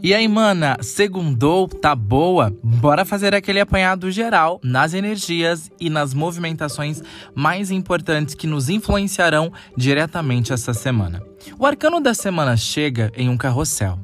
E aí, mana, segundou, tá boa? Bora fazer aquele apanhado geral nas energias e nas movimentações mais importantes que nos influenciarão diretamente essa semana. O arcano da semana chega em um carrossel.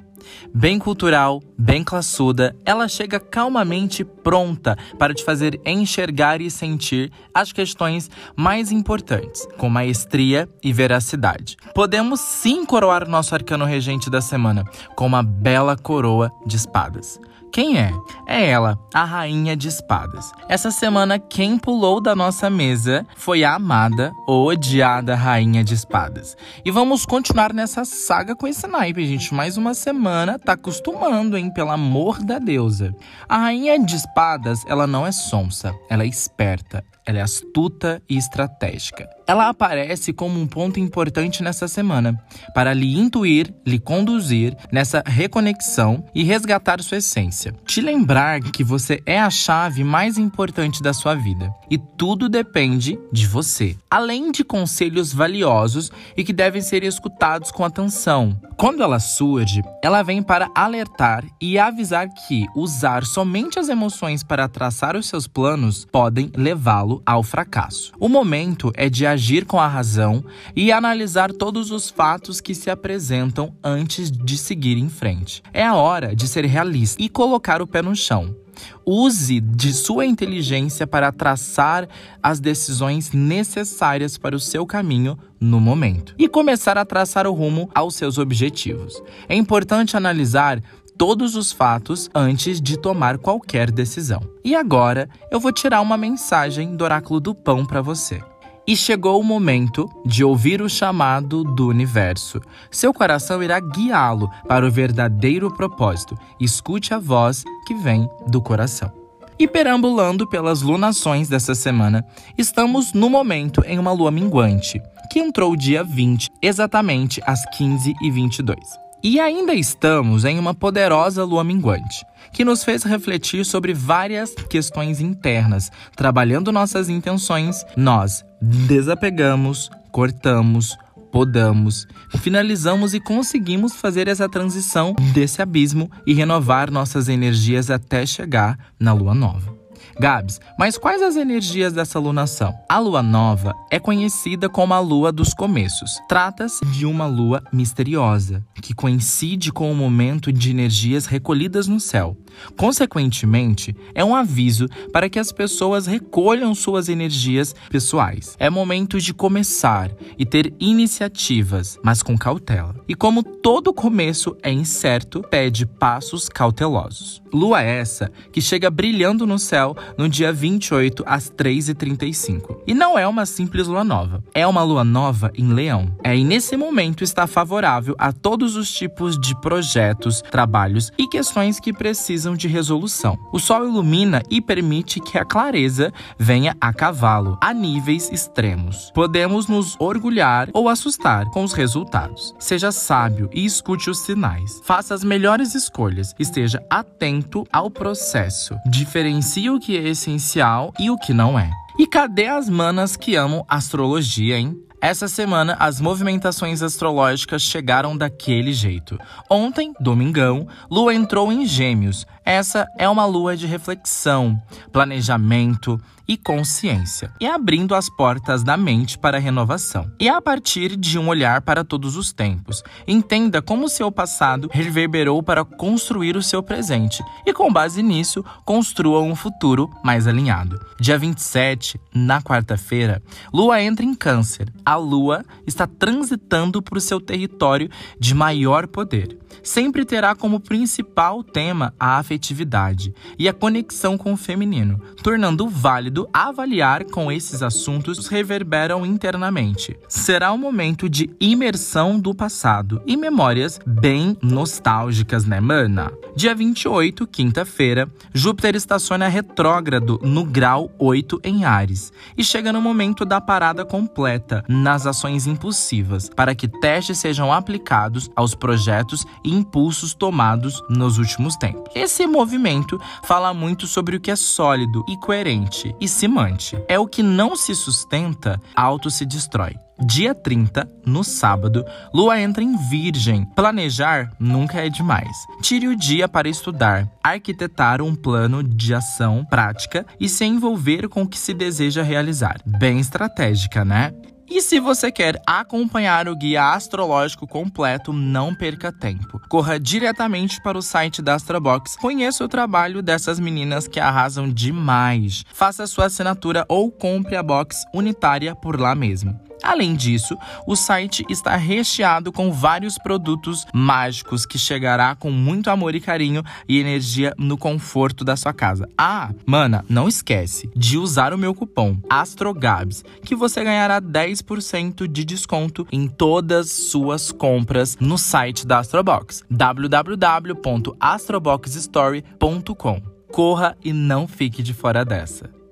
Bem cultural, bem classuda, ela chega calmamente pronta para te fazer enxergar e sentir as questões mais importantes, com maestria e veracidade. Podemos sim coroar nosso arcano regente da semana com uma bela coroa de espadas. Quem é? É ela, a Rainha de Espadas. Essa semana, quem pulou da nossa mesa foi a amada ou odiada Rainha de Espadas. E vamos continuar nessa saga com esse naipe, gente. Mais uma semana, tá acostumando, hein? Pelo amor da deusa. A Rainha de Espadas, ela não é sonsa, ela é esperta, ela é astuta e estratégica. Ela aparece como um ponto importante nessa semana, para lhe intuir, lhe conduzir nessa reconexão e resgatar sua essência. Te lembrar que você é a chave mais importante da sua vida e tudo depende de você. Além de conselhos valiosos e que devem ser escutados com atenção. Quando ela surge, ela vem para alertar e avisar que usar somente as emoções para traçar os seus planos podem levá-lo ao fracasso. O momento é de agir com a razão e analisar todos os fatos que se apresentam antes de seguir em frente. É a hora de ser realista e colocar o pé no chão. Use de sua inteligência para traçar as decisões necessárias para o seu caminho no momento e começar a traçar o rumo aos seus objetivos. É importante analisar todos os fatos antes de tomar qualquer decisão. E agora eu vou tirar uma mensagem do oráculo do pão para você. E chegou o momento de ouvir o chamado do universo. Seu coração irá guiá-lo para o verdadeiro propósito. Escute a voz que vem do coração. E perambulando pelas lunações dessa semana, estamos no momento em uma lua minguante, que entrou dia 20, exatamente às 15h22. E ainda estamos em uma poderosa lua minguante, que nos fez refletir sobre várias questões internas. Trabalhando nossas intenções, nós desapegamos, cortamos, podamos, finalizamos e conseguimos fazer essa transição desse abismo e renovar nossas energias até chegar na lua nova. Gabs, mas quais as energias dessa lunação? A lua nova é conhecida como a lua dos começos. Trata-se de uma lua misteriosa, que coincide com o momento de energias recolhidas no céu. Consequentemente, é um aviso para que as pessoas recolham suas energias pessoais. É momento de começar e ter iniciativas, mas com cautela. E como todo começo é incerto, pede passos cautelosos. Lua essa que chega brilhando no céu no dia 28 às 3h35. E não é uma simples lua nova, é uma lua nova em Leão. É e nesse momento está favorável a todos os tipos de projetos, trabalhos e questões que precisam de resolução. O sol ilumina e permite que a clareza venha a cavalo, a níveis extremos. Podemos nos orgulhar ou assustar com os resultados. Seja sábio e escute os sinais. Faça as melhores escolhas, esteja atento ao processo. Diferencie o que é essencial e o que não é. E cadê as manas que amam astrologia, hein? Essa semana, as movimentações astrológicas chegaram daquele jeito. Ontem, domingão, Lua entrou em Gêmeos. Essa é uma lua de reflexão, planejamento e consciência, e abrindo as portas da mente para a renovação. E a partir de um olhar para todos os tempos, entenda como seu passado reverberou para construir o seu presente, e com base nisso, construa um futuro mais alinhado. Dia 27, na quarta-feira, Lua entra em Câncer. A Lua está transitando por seu território de maior poder. Sempre terá como principal tema a afetividade e a conexão com o feminino, tornando válido avaliar com esses assuntos reverberam internamente. Será um momento de imersão do passado e memórias bem nostálgicas, né, mana? Dia 28, quinta-feira, Júpiter estaciona retrógrado no grau 8 em Ares e chega no momento da parada completa nas ações impulsivas, para que testes sejam aplicados aos projetos e impulsos tomados nos últimos tempos. Esse movimento fala muito sobre o que é sólido e coerente e se mante. É o que não se sustenta, auto se destrói. Dia 30, no sábado, Lua entra em Virgem. Planejar nunca é demais. Tire o dia para estudar, arquitetar um plano de ação prática e se envolver com o que se deseja realizar. Bem estratégica, né? E se você quer acompanhar o guia astrológico completo, não perca tempo. Corra diretamente para o site da Astrobox, conheça o trabalho dessas meninas que arrasam demais. Faça sua assinatura ou compre a box unitária por lá mesmo. Além disso, o site está recheado com vários produtos mágicos que chegará com muito amor e carinho e energia no conforto da sua casa. Ah, mana, não esquece de usar o meu cupom ASTROGABS, que você ganhará 10% de desconto em todas suas compras no site da Astrobox, www.astroboxstory.com. Corra e não fique de fora dessa.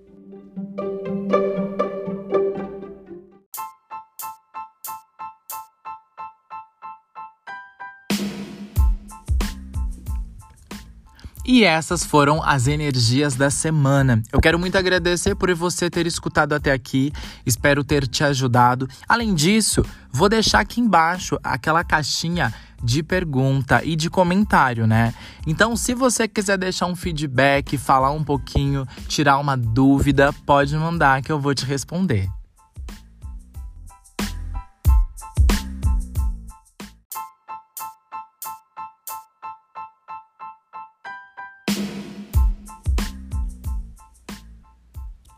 E essas foram as energias da semana. Eu quero muito agradecer por você ter escutado até aqui. Espero ter te ajudado. Além disso, vou deixar aqui embaixo aquela caixinha de pergunta e de comentário, né? Então, se você quiser deixar um feedback, falar um pouquinho, tirar uma dúvida, pode mandar que eu vou te responder.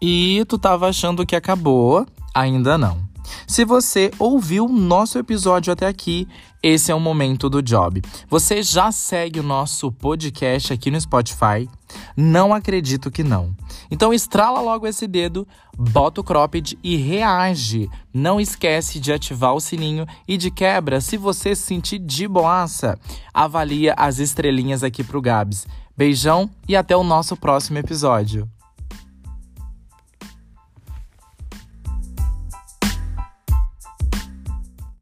E tu tava achando que acabou? Ainda não. Se você ouviu nosso episódio até aqui, esse é o momento do job. Você já segue o nosso podcast aqui no Spotify? Não acredito que não. Então estrala logo esse dedo, bota o cropped e reage. Não esquece de ativar o sininho e de quebra, se você se sentir de boaça, avalia as estrelinhas aqui pro Gabs. Beijão e até o nosso próximo episódio.